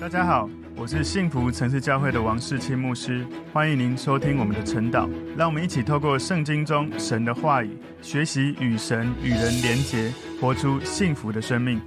大家好，我是幸福城市教会的王世清牧师，欢迎您收听我们的晨祷。让我们一起透过圣经中神的话语，学习与神与人连结，活出幸福的生命。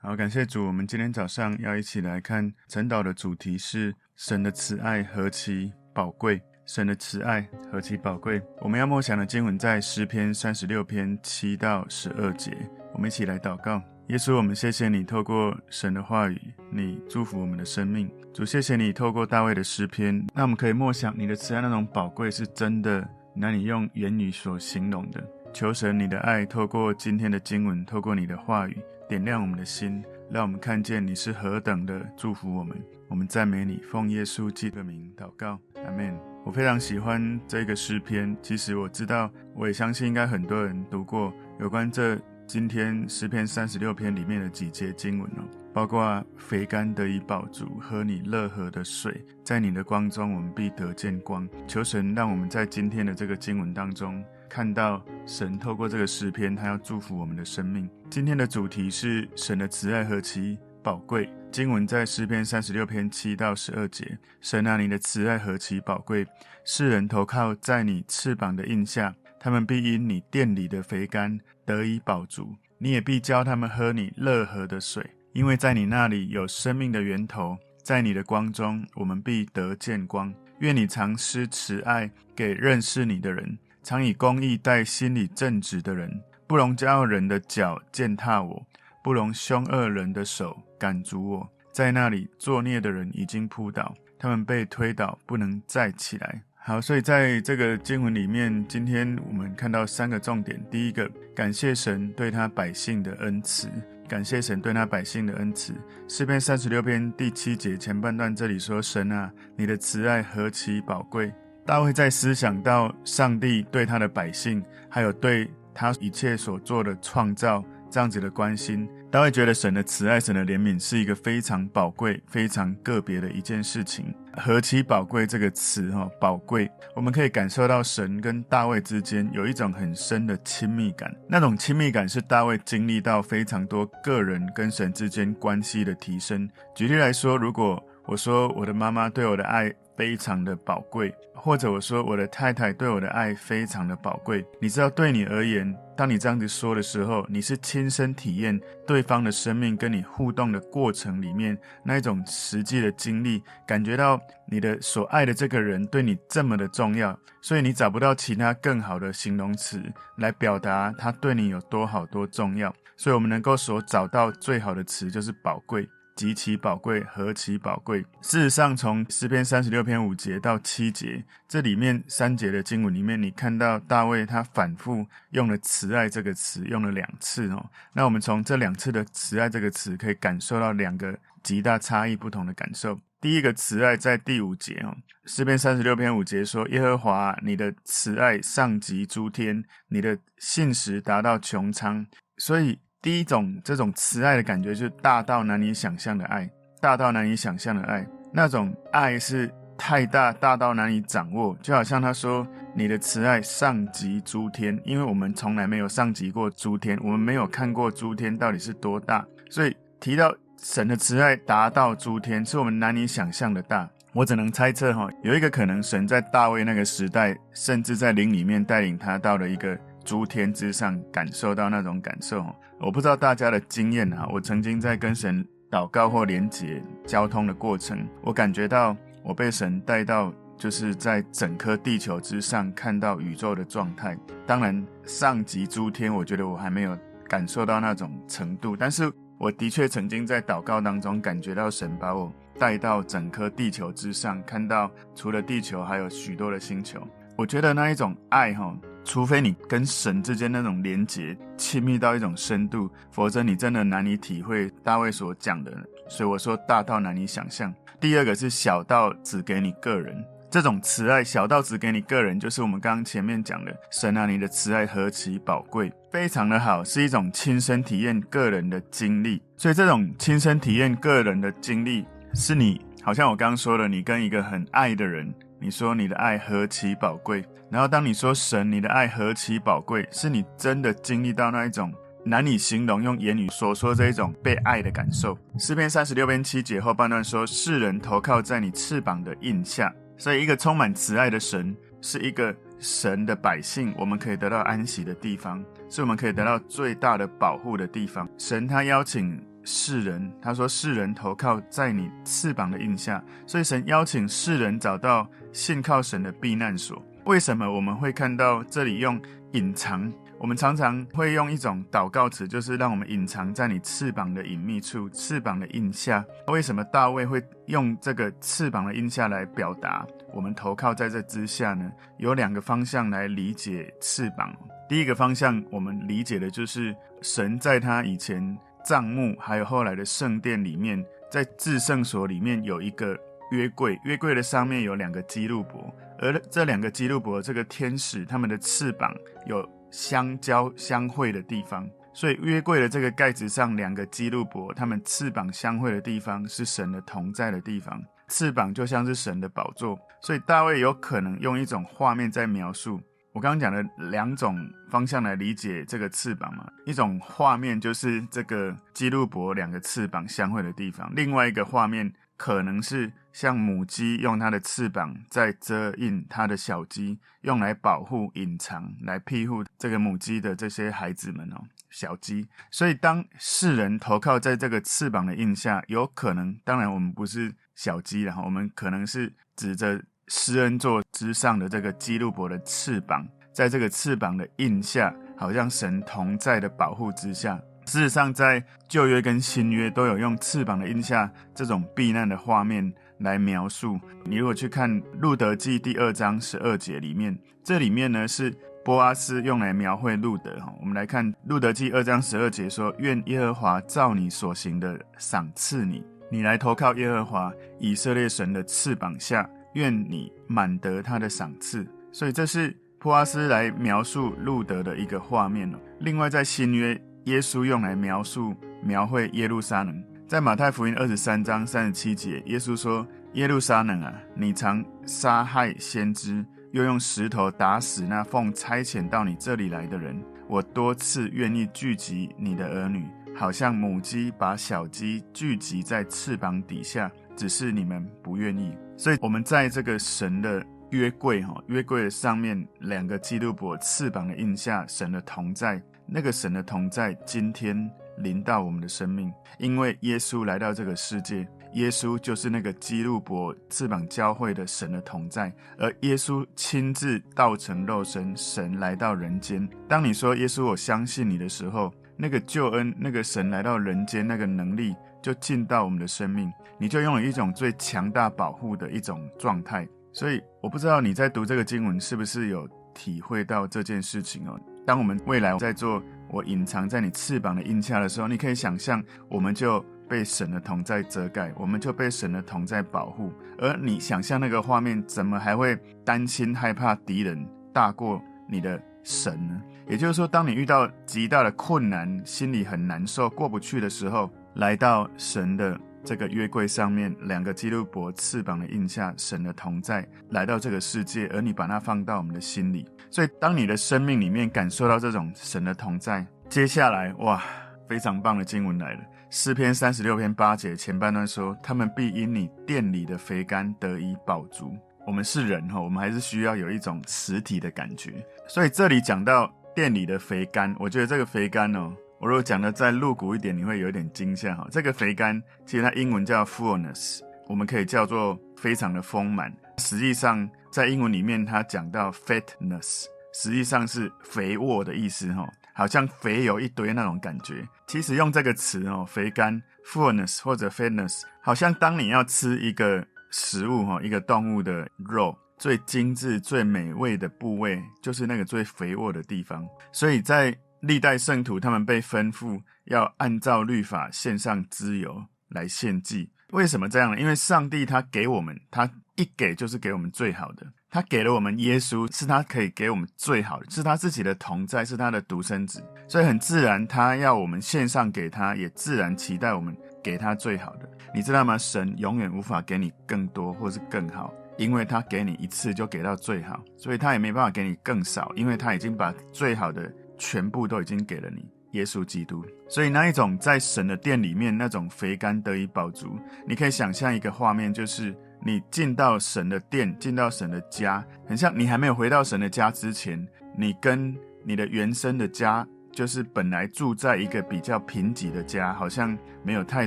好，感谢主，我们今天早上要一起来看晨祷的主题是神的慈爱何其宝贵，神的慈爱何其宝贵。我们要默想的经文在诗篇三十六篇七到十二节，我们一起来祷告。耶稣，我们谢谢你透过神的话语，你祝福我们的生命。主，谢谢你透过大卫的诗篇，那我们可以默想你的慈爱那种宝贵是真的，难以用言语所形容的。求神你的爱透过今天的经文，透过你的话语，点亮我们的心，让我们看见你是何等的祝福我们。我们赞美你，奉耶稣基督的名祷告，阿门。我非常喜欢这个诗篇，其实我知道，我也相信应该很多人读过有关这。今天诗篇三十六篇里面的几节经文哦，包括肥甘得以饱足，喝你乐河的水，在你的光中我们必得见光。求神让我们在今天的这个经文当中看到神透过这个诗篇，他要祝福我们的生命。今天的主题是神的慈爱何其宝贵。经文在诗篇三十六篇七到十二节，神啊，你的慈爱何其宝贵，世人投靠在你翅膀的荫下。他们必因你殿里的肥甘得以饱足，你也必教他们喝你乐河的水，因为在你那里有生命的源头，在你的光中我们必得见光。愿你常施慈爱给认识你的人，常以公义待心里正直的人，不容骄傲人的脚践踏我，不容凶恶人的手赶逐我。在那里作孽的人已经扑倒，他们被推倒，不能再起来。好，所以在这个经文里面，今天我们看到三个重点。第一个，感谢神对他百姓的恩慈，感谢神对他百姓的恩慈。诗篇三十六篇第七节前半段这里说：“神啊，你的慈爱何其宝贵。”大卫在思想到上帝对他的百姓，还有对他一切所做的创造。这样子的关心，大卫觉得神的慈爱、神的怜悯是一个非常宝贵、非常个别的一件事情。何其宝贵这个词哈，宝贵，我们可以感受到神跟大卫之间有一种很深的亲密感。那种亲密感是大卫经历到非常多个人跟神之间关系的提升。举例来说，如果我说我的妈妈对我的爱，非常的宝贵，或者我说我的太太对我的爱非常的宝贵。你知道，对你而言，当你这样子说的时候，你是亲身体验对方的生命跟你互动的过程里面那一种实际的经历，感觉到你的所爱的这个人对你这么的重要，所以你找不到其他更好的形容词来表达他对你有多好多重要。所以我们能够所找到最好的词就是宝贵。极其宝贵，何其宝贵！事实上，从诗篇三十六篇五节到七节，这里面三节的经文里面，你看到大卫他反复用了“慈爱”这个词，用了两次哦。那我们从这两次的“慈爱”这个词，可以感受到两个极大差异不同的感受。第一个“慈爱”在第五节哦，诗篇三十六篇五节说：“耶和华，你的慈爱上及诸天，你的信实达到穹苍。”所以。第一种这种慈爱的感觉，就是大到难以想象的爱，大到难以想象的爱，那种爱是太大，大到难以掌握。就好像他说：“你的慈爱上及诸天。”因为我们从来没有上及过诸天，我们没有看过诸天到底是多大，所以提到神的慈爱达到诸天，是我们难以想象的大。我只能猜测哈，有一个可能，神在大卫那个时代，甚至在灵里面带领他到了一个。诸天之上，感受到那种感受。我不知道大家的经验啊，我曾经在跟神祷告或连接交通的过程，我感觉到我被神带到，就是在整颗地球之上看到宇宙的状态。当然，上及诸天，我觉得我还没有感受到那种程度，但是我的确曾经在祷告当中感觉到神把我带到整颗地球之上，看到除了地球还有许多的星球。我觉得那一种爱，哈。除非你跟神之间那种连结亲密到一种深度，否则你真的难以体会大卫所讲的。所以我说大到难以想象。第二个是小到只给你个人，这种慈爱小到只给你个人，就是我们刚刚前面讲的神啊，你的慈爱何其宝贵，非常的好，是一种亲身体验个人的经历。所以这种亲身体验个人的经历，是你好像我刚刚说的，你跟一个很爱的人。你说你的爱何其宝贵，然后当你说神，你的爱何其宝贵，是你真的经历到那一种难以形容，用言语所说这一种被爱的感受。诗篇三十六篇七节后半段说：“世人投靠在你翅膀的荫下。”所以，一个充满慈爱的神，是一个神的百姓，我们可以得到安息的地方，是我们可以得到最大的保护的地方。神他邀请世人，他说：“世人投靠在你翅膀的印下。”所以，神邀请世人找到信靠神的避难所。为什么我们会看到这里用隐藏？我们常常会用一种祷告词，就是让我们隐藏在你翅膀的隐秘处，翅膀的印下。为什么大卫会用这个翅膀的印下来表达我们投靠在这之下呢？有两个方向来理解翅膀。第一个方向，我们理解的就是神在他以前帐幕，还有后来的圣殿里面，在至圣所里面有一个约柜，约柜的上面有两个基路伯，而这两个基路伯，这个天使，他们的翅膀有。相交相会的地方，所以约柜的这个盖子上两个基路伯，他们翅膀相会的地方是神的同在的地方，翅膀就像是神的宝座，所以大卫有可能用一种画面在描述我刚刚讲的两种方向来理解这个翅膀嘛，一种画面就是这个基路伯两个翅膀相会的地方，另外一个画面。可能是像母鸡用它的翅膀在遮印它的小鸡，用来保护、隐藏、来庇护这个母鸡的这些孩子们哦，小鸡。所以当世人投靠在这个翅膀的印下，有可能，当然我们不是小鸡了，我们可能是指着施恩座之上的这个基路伯的翅膀，在这个翅膀的印下，好像神同在的保护之下。事实上，在旧约跟新约都有用翅膀的印下这种避难的画面来描述。你如果去看《路德记》第二章十二节里面，这里面呢是波阿斯用来描绘路德。哈，我们来看《路德记》二章十二节说：“愿耶和华照你所行的赏赐你，你来投靠耶和华以色列神的翅膀下，愿你满得他的赏赐。”所以这是普阿斯来描述路德的一个画面哦。另外，在新约。耶稣用来描述、描绘耶路撒冷，在马太福音二十三章三十七节，耶稣说：“耶路撒冷啊，你常杀害先知，又用石头打死那奉差遣到你这里来的人。我多次愿意聚集你的儿女，好像母鸡把小鸡聚集在翅膀底下，只是你们不愿意。所以，我们在这个神的约柜哈，约柜的上面两个基督伯翅膀的印下，神的同在。”那个神的同在，今天临到我们的生命，因为耶稣来到这个世界，耶稣就是那个基督伯翅膀交汇的神的同在，而耶稣亲自道成肉身，神来到人间。当你说耶稣，我相信你的时候，那个救恩，那个神来到人间，那个能力就进到我们的生命，你就拥有一种最强大保护的一种状态。所以，我不知道你在读这个经文是不是有体会到这件事情哦。当我们未来在做我隐藏在你翅膀的荫下的时候，你可以想象，我们就被神的同在遮盖，我们就被神的同在保护。而你想象那个画面，怎么还会担心害怕敌人大过你的神呢？也就是说，当你遇到极大的困难，心里很难受、过不去的时候，来到神的这个约柜上面，两个基路伯翅膀的印下，神的同在来到这个世界，而你把它放到我们的心里。所以，当你的生命里面感受到这种神的同在，接下来哇，非常棒的经文来了。诗篇三十六篇八节前半段说：“他们必因你殿里的肥甘得以饱足。”我们是人哈，我们还是需要有一种实体的感觉。所以这里讲到店里的肥甘，我觉得这个肥甘哦，我如果讲的再露骨一点，你会有点惊吓哈。这个肥甘其实它英文叫 fullness，我们可以叫做非常的丰满。实际上，在英文里面，它讲到 fatness，实际上是肥沃的意思，哈，好像肥油一堆那种感觉。其实用这个词，哦，肥甘 fullness 或者 fatness，好像当你要吃一个食物，哈，一个动物的肉，最精致、最美味的部位，就是那个最肥沃的地方。所以在历代圣徒，他们被吩咐要按照律法献上脂油来献祭。为什么这样呢？因为上帝他给我们，他一给就是给我们最好的。他给了我们耶稣，是他可以给我们最好的，是他自己的同在，是他的独生子，所以很自然，他要我们献上给他，也自然期待我们给他最好的。你知道吗？神永远无法给你更多或是更好，因为他给你一次就给到最好，所以他也没办法给你更少，因为他已经把最好的全部都已经给了你。耶稣基督。所以那一种在神的殿里面那种肥甘得以饱足，你可以想象一个画面，就是你进到神的殿，进到神的家，很像你还没有回到神的家之前，你跟你的原生的家，就是本来住在一个比较贫瘠的家，好像没有太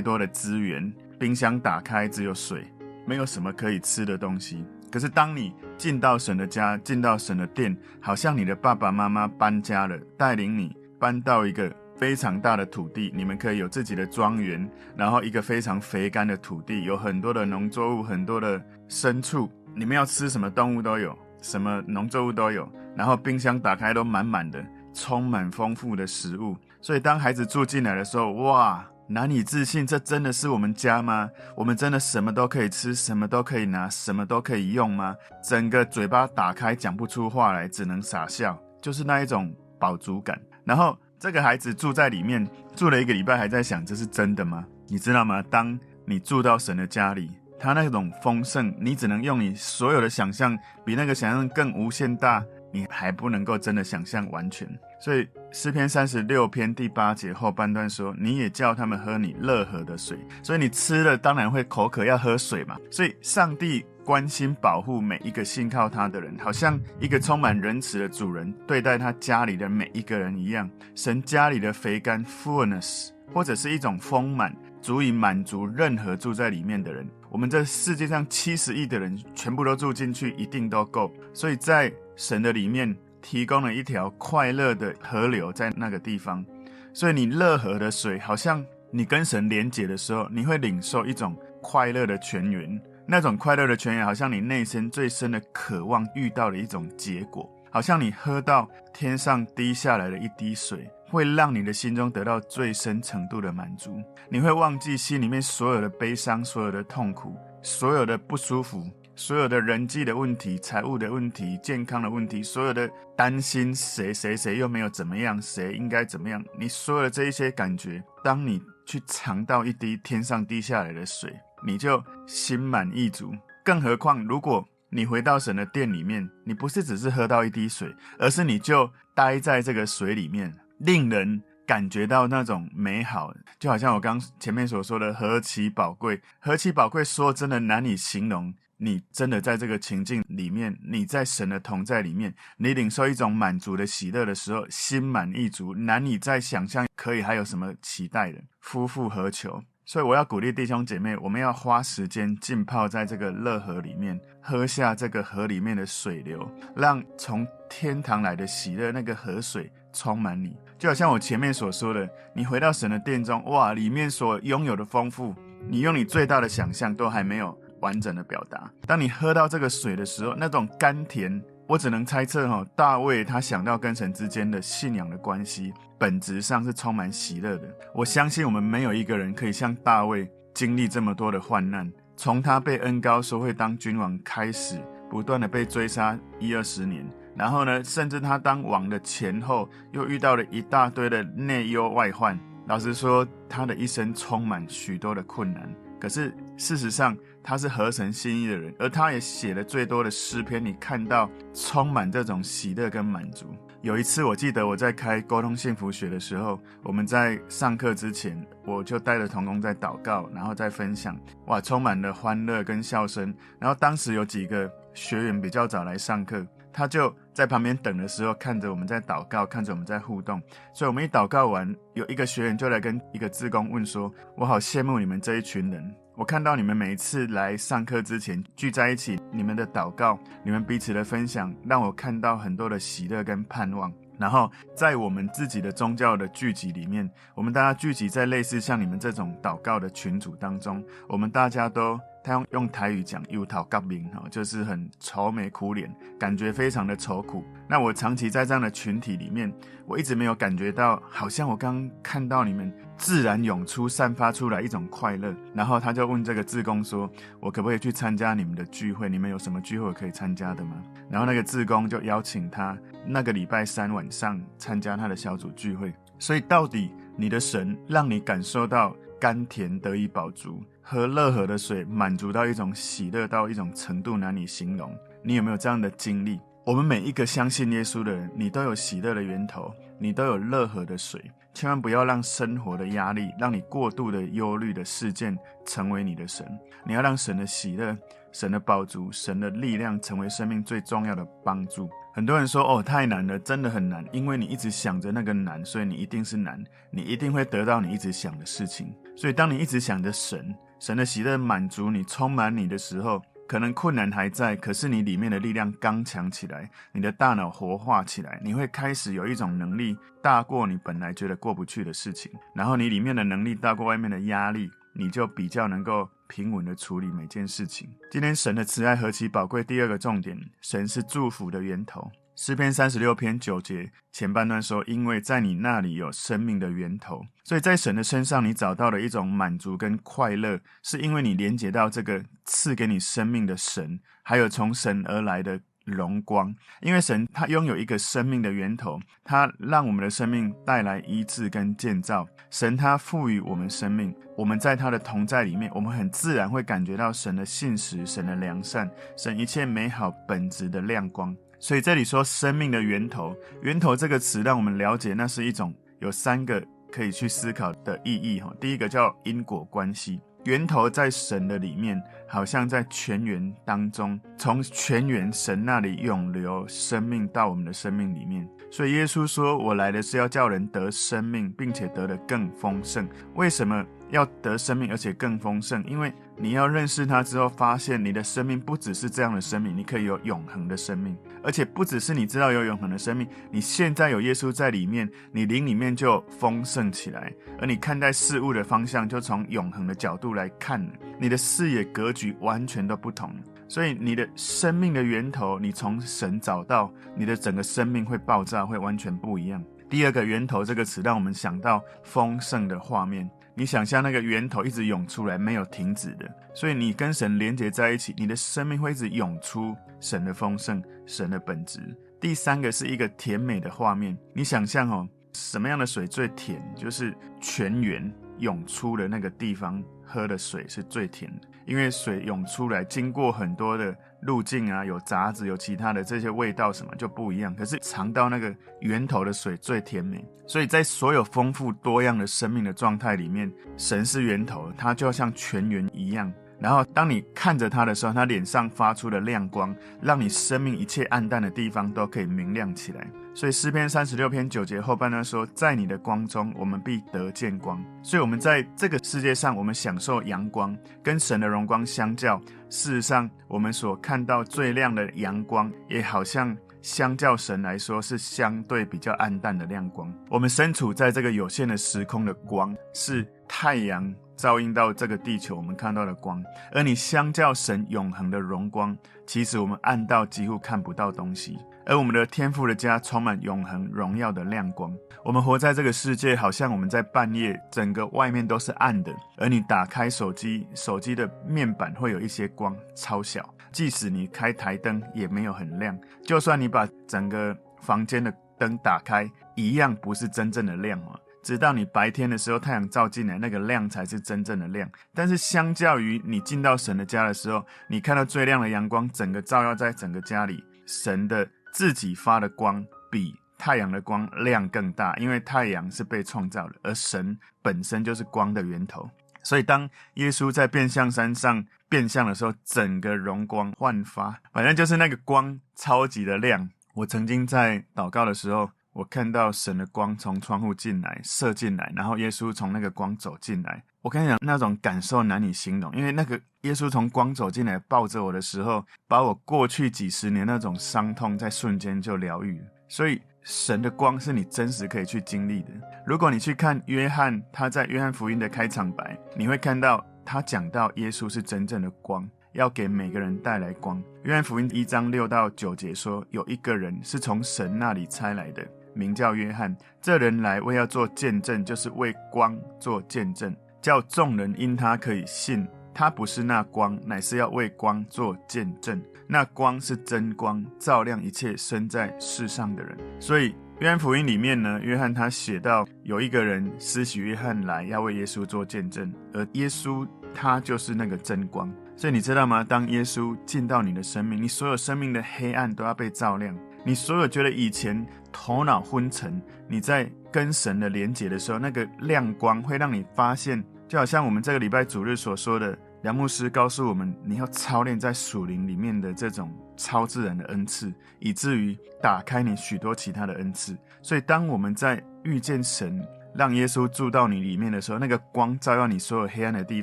多的资源，冰箱打开只有水，没有什么可以吃的东西。可是当你进到神的家，进到神的殿，好像你的爸爸妈妈搬家了，带领你搬到一个非常大的土地，你们可以有自己的庄园，然后一个非常肥甘的土地，有很多的农作物，很多的牲畜，你们要吃什么动物都有，什么农作物都有，然后冰箱打开都满满的。充满丰富的食物，所以当孩子住进来的时候，哇，难以置信，这真的是我们家吗？我们真的什么都可以吃，什么都可以拿，什么都可以用吗？整个嘴巴打开，讲不出话来，只能傻笑，就是那一种饱足感。然后这个孩子住在里面，住了一个礼拜，还在想这是真的吗？你知道吗？当你住到神的家里，他那种丰盛，你只能用你所有的想象，比那个想象更无限大。你还不能够真的想象完全，所以诗篇三十六篇第八节后半段说：“你也叫他们喝你乐河的水。”所以你吃了当然会口渴，要喝水嘛。所以上帝关心保护每一个信靠他的人，好像一个充满仁慈的主人对待他家里的每一个人一样。神家里的肥甘 （fullness） 或者是一种丰满，足以满足任何住在里面的人。我们这世界上七十亿的人全部都住进去，一定都够。所以在神的里面提供了一条快乐的河流在那个地方，所以你乐河的水，好像你跟神连结的时候，你会领受一种快乐的泉源。那种快乐的泉源，好像你内心最深的渴望遇到的一种结果，好像你喝到天上滴下来的一滴水，会让你的心中得到最深程度的满足。你会忘记心里面所有的悲伤、所有的痛苦、所有的不舒服。所有的人际的问题、财务的问题、健康的问题，所有的担心谁谁谁又没有怎么样，谁应该怎么样？你所有的这一些感觉，当你去尝到一滴天上滴下来的水，你就心满意足。更何况，如果你回到神的殿里面，你不是只是喝到一滴水，而是你就待在这个水里面，令人感觉到那种美好，就好像我刚前面所说的何其宝贵，何其宝贵，说真的难以形容。你真的在这个情境里面，你在神的同在里面，你领受一种满足的喜乐的时候，心满意足，难以再想象可以还有什么期待的，夫复何求？所以我要鼓励弟兄姐妹，我们要花时间浸泡在这个乐河里面，喝下这个河里面的水流，让从天堂来的喜乐那个河水充满你。就好像我前面所说的，你回到神的殿中，哇，里面所拥有的丰富，你用你最大的想象都还没有。完整的表达。当你喝到这个水的时候，那种甘甜，我只能猜测哈。大卫他想到跟神之间的信仰的关系，本质上是充满喜乐的。我相信我们没有一个人可以像大卫经历这么多的患难，从他被恩高说会当君王开始，不断的被追杀一二十年，然后呢，甚至他当王的前后又遇到了一大堆的内忧外患。老实说，他的一生充满许多的困难。可是事实上，他是合神心意的人，而他也写了最多的诗篇。你看到充满这种喜乐跟满足。有一次，我记得我在开沟通幸福学的时候，我们在上课之前，我就带着童工在祷告，然后再分享，哇，充满了欢乐跟笑声。然后当时有几个学员比较早来上课，他就在旁边等的时候，看着我们在祷告，看着我们在互动。所以我们一祷告完，有一个学员就来跟一个志工问说：“我好羡慕你们这一群人。”我看到你们每一次来上课之前聚在一起，你们的祷告，你们彼此的分享，让我看到很多的喜乐跟盼望。然后在我们自己的宗教的聚集里面，我们大家聚集在类似像你们这种祷告的群组当中，我们大家都。他用用台语讲“忧头角面”哈，就是很愁眉苦脸，感觉非常的愁苦。那我长期在这样的群体里面，我一直没有感觉到，好像我刚看到你们自然涌出、散发出来一种快乐。然后他就问这个志工说：“我可不可以去参加你们的聚会？你们有什么聚会可以参加的吗？”然后那个志工就邀请他那个礼拜三晚上参加他的小组聚会。所以，到底你的神让你感受到甘甜得以饱足？喝乐河的水，满足到一种喜乐到一种程度难以形容。你有没有这样的经历？我们每一个相信耶稣的人，你都有喜乐的源头。你都有乐河的水。千万不要让生活的压力，让你过度的忧虑的事件成为你的神。你要让神的喜乐、神的宝足、神的力量成为生命最重要的帮助。很多人说：“哦，太难了，真的很难。”因为你一直想着那个难，所以你一定是难，你一定会得到你一直想的事情。所以，当你一直想着神、神的喜乐满足你、充满你的时候，可能困难还在，可是你里面的力量刚强起来，你的大脑活化起来，你会开始有一种能力大过你本来觉得过不去的事情，然后你里面的能力大过外面的压力，你就比较能够平稳地处理每件事情。今天神的慈爱何其宝贵！第二个重点，神是祝福的源头。诗篇三十六篇九节前半段说：“因为在你那里有生命的源头，所以在神的身上你找到了一种满足跟快乐，是因为你连接到这个赐给你生命的神，还有从神而来的荣光。因为神他拥有一个生命的源头，他让我们的生命带来医治跟建造。神他赋予我们生命，我们在他的同在里面，我们很自然会感觉到神的信实、神的良善、神一切美好本质的亮光。”所以这里说生命的源头，源头这个词让我们了解，那是一种有三个可以去思考的意义哈。第一个叫因果关系，源头在神的里面，好像在泉源当中，从泉源神那里涌流生命到我们的生命里面。所以耶稣说：“我来的是要叫人得生命，并且得的更丰盛。”为什么？要得生命，而且更丰盛，因为你要认识他之后，发现你的生命不只是这样的生命，你可以有永恒的生命，而且不只是你知道有永恒的生命，你现在有耶稣在里面，你灵里面就丰盛起来，而你看待事物的方向就从永恒的角度来看，你的视野格局完全都不同，所以你的生命的源头，你从神找到，你的整个生命会爆炸，会完全不一样。第二个源头这个词，让我们想到丰盛的画面。你想象那个源头一直涌出来，没有停止的，所以你跟神连接在一起，你的生命会一直涌出神的丰盛、神的本质。第三个是一个甜美的画面，你想象哦，什么样的水最甜？就是泉源涌出的那个地方，喝的水是最甜的。因为水涌出来，经过很多的路径啊，有杂质，有其他的这些味道，什么就不一样。可是尝到那个源头的水最甜美，所以在所有丰富多样的生命的状态里面，神是源头，它就像泉源一样。然后当你看着它的时候，它脸上发出的亮光，让你生命一切暗淡的地方都可以明亮起来。所以诗篇三十六篇九节后半段说：“在你的光中，我们必得见光。”所以，我们在这个世界上，我们享受阳光，跟神的荣光相较，事实上，我们所看到最亮的阳光，也好像相较神来说是相对比较暗淡的亮光。我们身处在这个有限的时空的光，是太阳照映到这个地球，我们看到的光；而你相较神永恒的荣光，其实我们暗到几乎看不到东西。而我们的天父的家充满永恒荣耀的亮光。我们活在这个世界，好像我们在半夜，整个外面都是暗的。而你打开手机，手机的面板会有一些光，超小。即使你开台灯，也没有很亮。就算你把整个房间的灯打开，一样不是真正的亮哦。直到你白天的时候，太阳照进来，那个亮才是真正的亮。但是相较于你进到神的家的时候，你看到最亮的阳光，整个照耀在整个家里，神的。自己发的光比太阳的光亮更大，因为太阳是被创造的，而神本身就是光的源头。所以当耶稣在变相山上变相的时候，整个容光焕发，反正就是那个光超级的亮。我曾经在祷告的时候，我看到神的光从窗户进来射进来，然后耶稣从那个光走进来。我跟你讲，那种感受难以形容，因为那个耶稣从光走进来，抱着我的时候，把我过去几十年那种伤痛在瞬间就疗愈。所以，神的光是你真实可以去经历的。如果你去看约翰，他在约翰福音的开场白，你会看到他讲到耶稣是真正的光，要给每个人带来光。约翰福音一章六到九节说，有一个人是从神那里差来的，名叫约翰。这人来为要做见证，就是为光做见证。叫众人因他可以信，他不是那光，乃是要为光做见证。那光是真光，照亮一切生在世上的人。所以约翰福音里面呢，约翰他写到有一个人施洗约翰来要为耶稣做见证，而耶稣他就是那个真光。所以你知道吗？当耶稣进到你的生命，你所有生命的黑暗都要被照亮。你所有觉得以前头脑昏沉，你在跟神的连结的时候，那个亮光会让你发现，就好像我们这个礼拜主日所说的，梁牧师告诉我们，你要操练在属灵里面的这种超自然的恩赐，以至于打开你许多其他的恩赐。所以，当我们在遇见神，让耶稣住到你里面的时候，那个光照耀你所有黑暗的地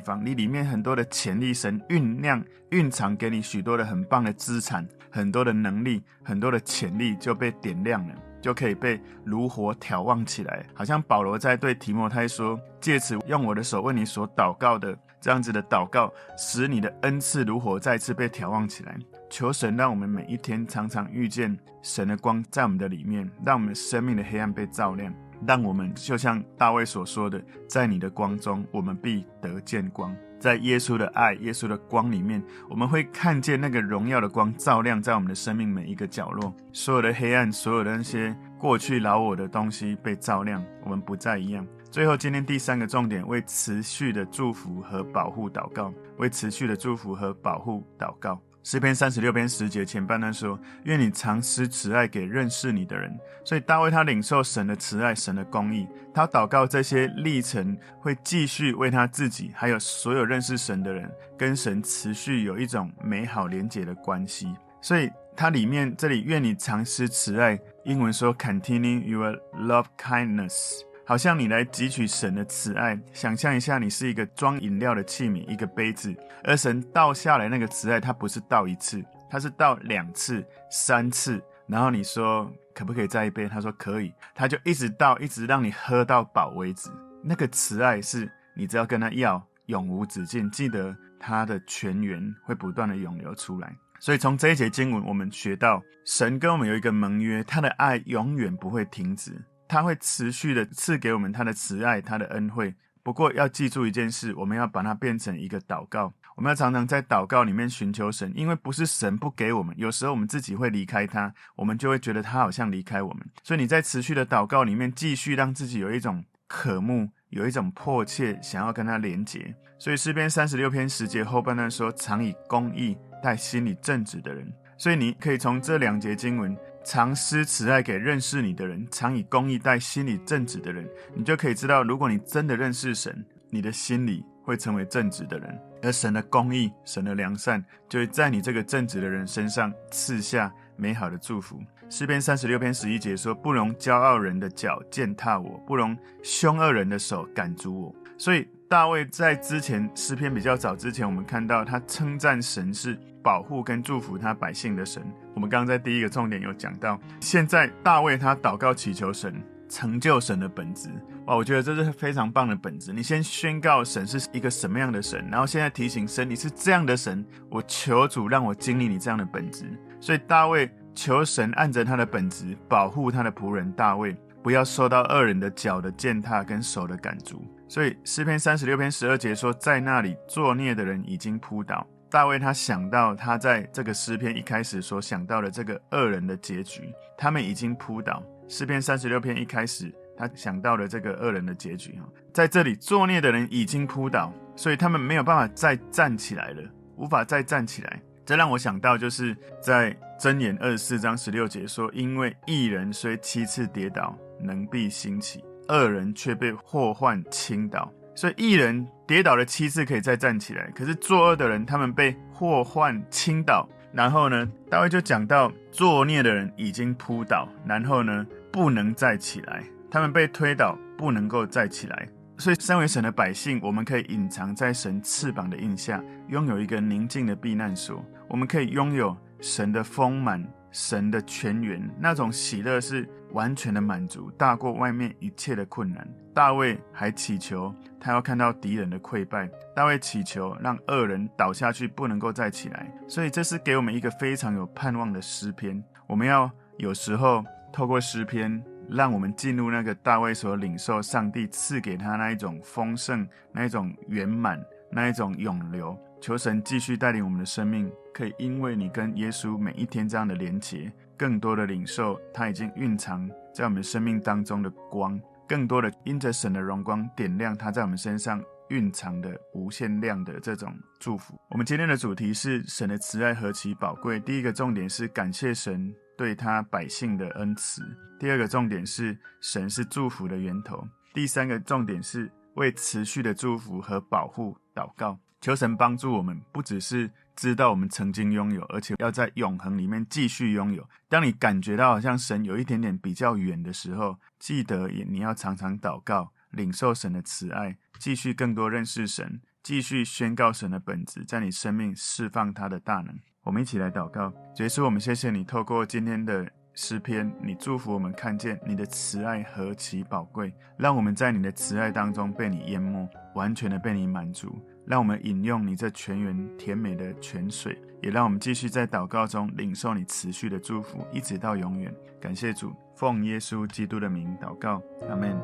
方，你里面很多的潜力，神酝酿、蕴藏给你许多的很棒的资产，很多的能力，很多的潜力就被点亮了，就可以被如火眺望起来。好像保罗在对提摩太说：“借此用我的手为你所祷告的这样子的祷告，使你的恩赐如火再次被眺望起来。”求神让我们每一天常常遇见神的光在我们的里面，让我们生命的黑暗被照亮。让我们就像大卫所说的，在你的光中，我们必得见光。在耶稣的爱、耶稣的光里面，我们会看见那个荣耀的光照亮在我们的生命每一个角落。所有的黑暗，所有的那些过去老我的东西被照亮，我们不再一样。最后，今天第三个重点，为持续的祝福和保护祷告。为持续的祝福和保护祷告。诗篇三十六篇十节前半段说：“愿你常施慈爱给认识你的人。”所以大卫他领受神的慈爱、神的公义，他祷告这些历程会继续为他自己，还有所有认识神的人，跟神持续有一种美好连结的关系。所以他里面这里愿你常施慈爱，英文说 “Continue your love kindness”。好像你来汲取神的慈爱，想象一下，你是一个装饮料的器皿，一个杯子，而神倒下来那个慈爱，它不是倒一次，它是倒两次、三次，然后你说可不可以再一杯？他说可以，他就一直倒，一直让你喝到饱为止。那个慈爱是你只要跟他要，永无止境。记得他的泉源会不断的涌流出来。所以从这一节经文，我们学到神跟我们有一个盟约，他的爱永远不会停止。他会持续的赐给我们他的慈爱，他的恩惠。不过要记住一件事，我们要把它变成一个祷告。我们要常常在祷告里面寻求神，因为不是神不给我们，有时候我们自己会离开他，我们就会觉得他好像离开我们。所以你在持续的祷告里面，继续让自己有一种渴慕，有一种迫切想要跟他连结。所以诗篇三十六篇十节后半段说：“常以公义待心里正直的人。”所以你可以从这两节经文。常施慈爱给认识你的人，常以公义待心里正直的人，你就可以知道，如果你真的认识神，你的心里会成为正直的人，而神的公义、神的良善，就会在你这个正直的人身上赐下美好的祝福。诗篇三十六篇十一节说：“不容骄傲人的脚践踏我，不容凶恶人的手赶逐我。”所以大卫在之前诗篇比较早之前，我们看到他称赞神是。保护跟祝福他百姓的神，我们刚刚在第一个重点有讲到。现在大卫他祷告祈求神成就神的本质，哇，我觉得这是非常棒的本质。你先宣告神是一个什么样的神，然后现在提醒神你是这样的神，我求主让我经历你这样的本质。所以大卫求神按着他的本质保护他的仆人大卫，不要受到恶人的脚的践踏跟手的赶逐。所以诗篇三十六篇十二节说，在那里作孽的人已经扑倒。大卫他想到他在这个诗篇一开始所想到的这个恶人的结局，他们已经扑倒。诗篇三十六篇一开始他想到的这个恶人的结局，在这里作孽的人已经扑倒，所以他们没有办法再站起来了，无法再站起来。这让我想到就是在箴言二十四章十六节说：“因为一人虽七次跌倒，能必兴起；恶人却被祸患倾倒。”所以一人跌倒了七次可以再站起来，可是作恶的人他们被祸患倾倒。然后呢，大卫就讲到作孽的人已经扑倒，然后呢不能再起来，他们被推倒不能够再起来。所以身为神的百姓，我们可以隐藏在神翅膀的荫下，拥有一个宁静的避难所。我们可以拥有神的丰满。神的泉源，那种喜乐是完全的满足，大过外面一切的困难。大卫还祈求他要看到敌人的溃败，大卫祈求让恶人倒下去，不能够再起来。所以这是给我们一个非常有盼望的诗篇。我们要有时候透过诗篇，让我们进入那个大卫所领受上帝赐给他那一种丰盛、那一种圆满、那一种涌流。求神继续带领我们的生命，可以因为你跟耶稣每一天这样的连结，更多的领受他已经蕴藏在我们生命当中的光，更多的因着神的荣光点亮他在我们身上蕴藏的无限量的这种祝福。我们今天的主题是神的慈爱何其宝贵。第一个重点是感谢神对他百姓的恩慈。第二个重点是神是祝福的源头。第三个重点是为持续的祝福和保护祷告，求神帮助我们，不只是知道我们曾经拥有，而且要在永恒里面继续拥有。当你感觉到好像神有一点点比较远的时候，记得也你要常常祷告，领受神的慈爱，继续更多认识神。继续宣告神的本质，在你生命释放他的大能。我们一起来祷告，主耶稣，我们谢谢你透过今天的诗篇，你祝福我们看见你的慈爱何其宝贵，让我们在你的慈爱当中被你淹没，完全的被你满足。让我们饮用你这泉源甜美的泉水，也让我们继续在祷告中领受你持续的祝福，一直到永远。感谢主，奉耶稣基督的名祷告，阿门。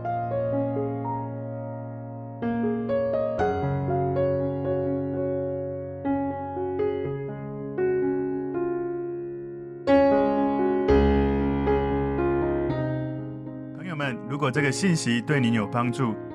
如果这个信息对您有帮助，